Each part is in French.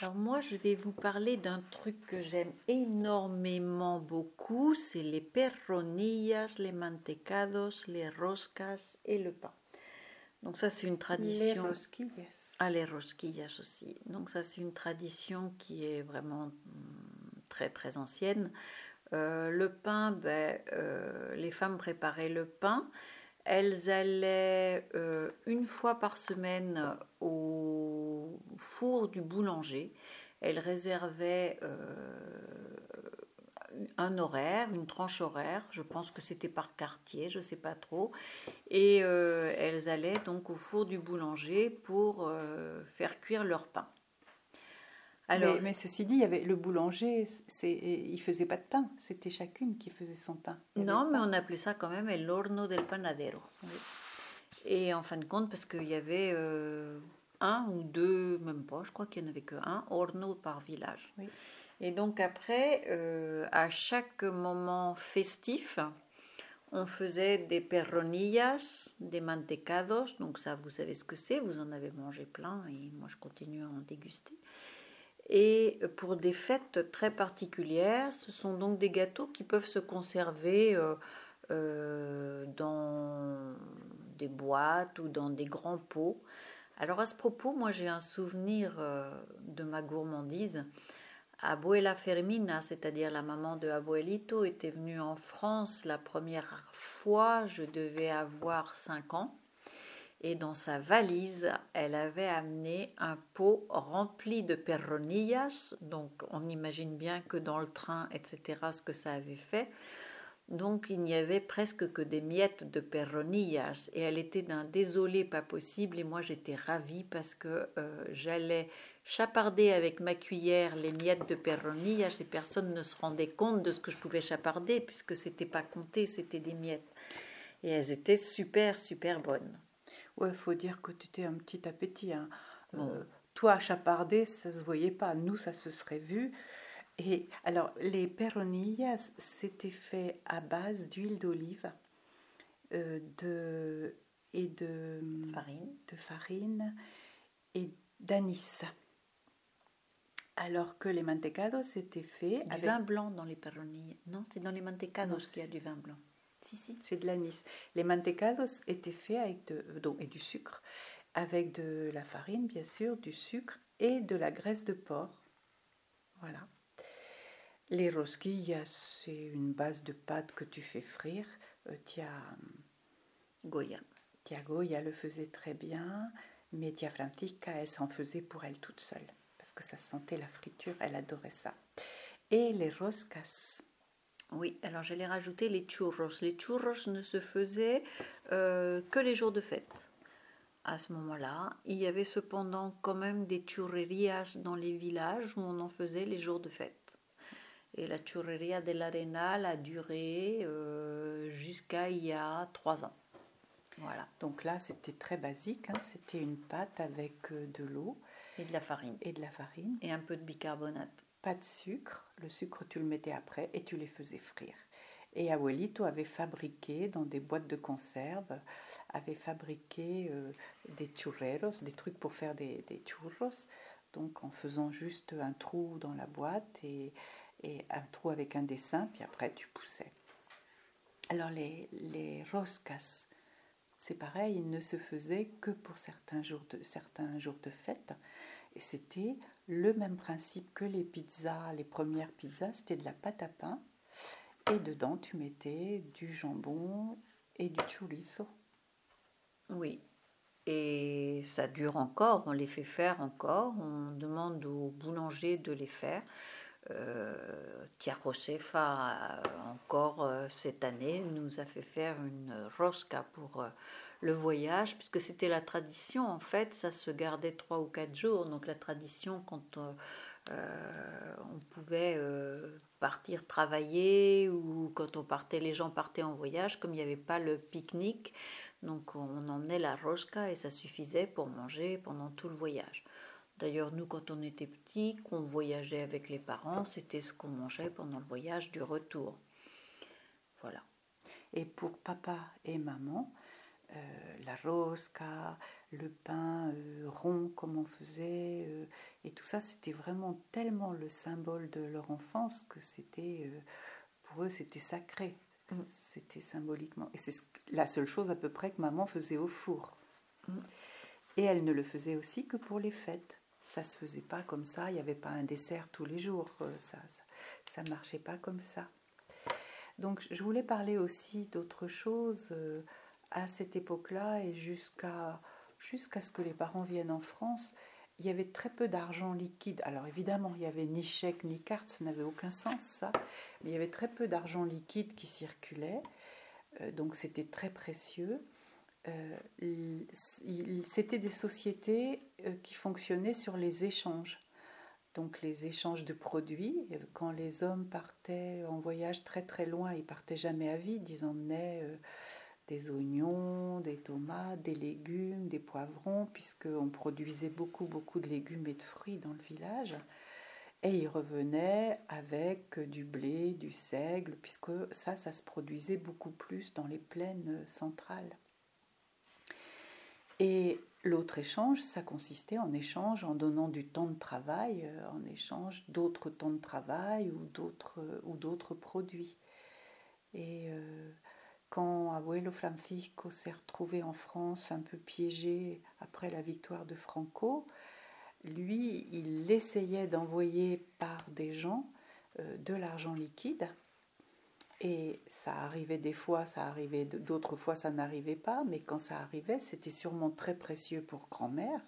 Alors moi, je vais vous parler d'un truc que j'aime énormément beaucoup, c'est les perronillas, les mantecados, les roscas et le pain. Donc ça, c'est une tradition. Les rosquillas. Ah, les rosquillas aussi. Donc ça, c'est une tradition qui est vraiment hum, très très ancienne. Euh, le pain, ben, euh, les femmes préparaient le pain. Elles allaient euh, une fois par semaine au four du boulanger. Elles réservaient un horaire, une tranche horaire. Je pense que c'était par quartier, je ne sais pas trop. Et elles allaient donc au four du boulanger pour faire cuire leur pain mais, ceci dit, il y avait le boulanger, c'est, il faisait pas de pain, c'était chacune qui faisait son pain. Non, mais on appelait ça quand même el horno del panadero. Et en fin de compte, parce qu'il y avait euh, un ou deux, même pas, je crois qu'il n'y en avait que un, par village. Et donc après, euh, à chaque moment festif, on faisait des perronillas, des mantecados, donc ça vous savez ce que c'est, vous en avez mangé plein et moi je continue à en déguster. Et pour des fêtes très particulières, ce sont donc des gâteaux qui peuvent se conserver euh, euh, dans des boîtes ou dans des grands pots. Alors à ce propos, moi j'ai un souvenir euh, de ma gourmandise. Abuela Fermina, c'est-à-dire la maman de Abuelito, était venue en France la première fois, je devais avoir 5 ans et dans sa valise, elle avait amené un pot rempli de perronillas. Donc, on imagine bien que dans le train, etc., ce que ça avait fait. Donc, il n'y avait presque que des miettes de perronillas. Et elle était d'un désolé pas possible. Et moi, j'étais ravie parce que euh, j'allais chaparder avec ma cuillère les miettes de perronillas et personne ne se rendait compte de ce que je pouvais chaparder puisque c'était pas compté, c'était des miettes. Et elles étaient super, super bonnes. Ouais, faut dire que tu étais un petit appétit. Hein. Euh, toi, chapardé, ça se voyait pas. Nous, ça se serait vu. Et alors, les peronillas, c'était fait à base d'huile d'olive euh, de, et de farine, de farine et d'anis. Alors que les mantecados étaient faits du avec vin blanc dans les peronillas. Non, c'est dans les mantecados qu'il y a du vin blanc. Si, si. C'est de l'anis. Les mantecados étaient faits avec de, donc, et du sucre, avec de la farine, bien sûr, du sucre et de la graisse de porc. Voilà. Les rosquillas, c'est une base de pâte que tu fais frire. Euh, tia Goya. Tia Goya le faisait très bien, mais Tia Frantica, elle s'en faisait pour elle toute seule, parce que ça sentait la friture, elle adorait ça. Et les roscas, oui, alors j'allais rajouter les churros. Les churros ne se faisaient euh, que les jours de fête. À ce moment-là, il y avait cependant quand même des churrerias dans les villages où on en faisait les jours de fête. Et la churreria de l'Arenal a duré euh, jusqu'à il y a trois ans. Voilà. Donc là, c'était très basique. Hein. C'était une pâte avec euh, de l'eau. Et de la farine. Et de la farine. Et un peu de bicarbonate pas de sucre, le sucre tu le mettais après et tu les faisais frire. Et Abuelito avait fabriqué dans des boîtes de conserve, avait fabriqué euh, des churreros, des trucs pour faire des, churros, donc en faisant juste un trou dans la boîte et, un trou avec un dessin, puis après tu poussais. Alors les, les roscas, c'est pareil, ils ne se faisaient que pour certains jours de, certains jours de fête. Et c'était le même principe que les pizzas, les premières pizzas, c'était de la pâte à pain. Et dedans, tu mettais du jambon et du chorizo. Oui. Et ça dure encore, on les fait faire encore. On demande au boulanger de les faire. Euh, Josefa, encore euh, cette année, nous a fait faire une rosca pour euh, le voyage, puisque c'était la tradition, en fait, ça se gardait trois ou quatre jours. Donc la tradition, quand euh, euh, on pouvait euh, partir travailler ou quand on partait, les gens partaient en voyage, comme il n'y avait pas le pique-nique, donc on emmenait la rosca et ça suffisait pour manger pendant tout le voyage. D'ailleurs, nous, quand on était petits, qu'on voyageait avec les parents, c'était ce qu'on mangeait pendant le voyage du retour. Voilà. Et pour papa et maman, euh, la rosca, le pain euh, rond comme on faisait, euh, Et tout ça, c'était vraiment tellement le symbole de leur enfance que c'était, pour eux, c'était sacré. Mm. C'était symboliquement. Et c'est la seule chose à peu près que maman faisait au four. Mm. Et elle ne le faisait aussi que pour les fêtes. Ça se faisait pas comme ça. Il n'y avait pas un dessert tous les jours. Euh, ça, ça, marchait pas comme ça. Donc, je voulais parler aussi d'autre chose euh, à cette époque-là et jusqu'à jusqu'à ce que les parents viennent en France il y avait très peu d'argent liquide. Alors évidemment, il n'y avait ni chèque ni carte, ça n'avait aucun sens ça, mais il y avait très peu d'argent liquide qui circulait, euh, donc c'était très précieux. Euh, c'était des sociétés euh, qui fonctionnaient sur les échanges. Donc les échanges de produits, quand les hommes partaient en voyage très très loin, ils partaient jamais à vide, ils emmenaient des oignons, des tomates, des légumes, des poivrons, puisqu'on produisait beaucoup, beaucoup de légumes et de fruits dans le village. Et ils revenaient avec du blé, du seigle, puisque ça, ça se produisait beaucoup plus dans les plaines centrales. Et l'autre échange, ça consistait en échange en donnant du temps de travail, euh, en échange d'autres temps de travail ou d'autres, d'autres produits. Et euh, quand Abuelo Francisco s'est retrouvé en France un peu piégé après la victoire de Franco, lui, il essayait d'envoyer par des gens euh, de l'argent liquide. Et ça arrivait des fois, ça arrivait d'autres fois, ça n'arrivait pas, mais quand ça arrivait, c'était sûrement très précieux pour grand-mère,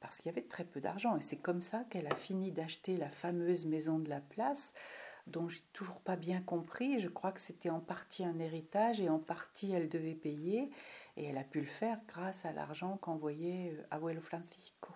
parce qu'il y avait très peu d'argent. Et c'est comme ça qu'elle a fini d'acheter la fameuse maison de la place, dont j'ai toujours pas bien compris. Je crois que c'était en partie un héritage et en partie elle devait payer. Et elle a pu le faire grâce à l'argent qu'envoyait euh, Abuelo Francisco.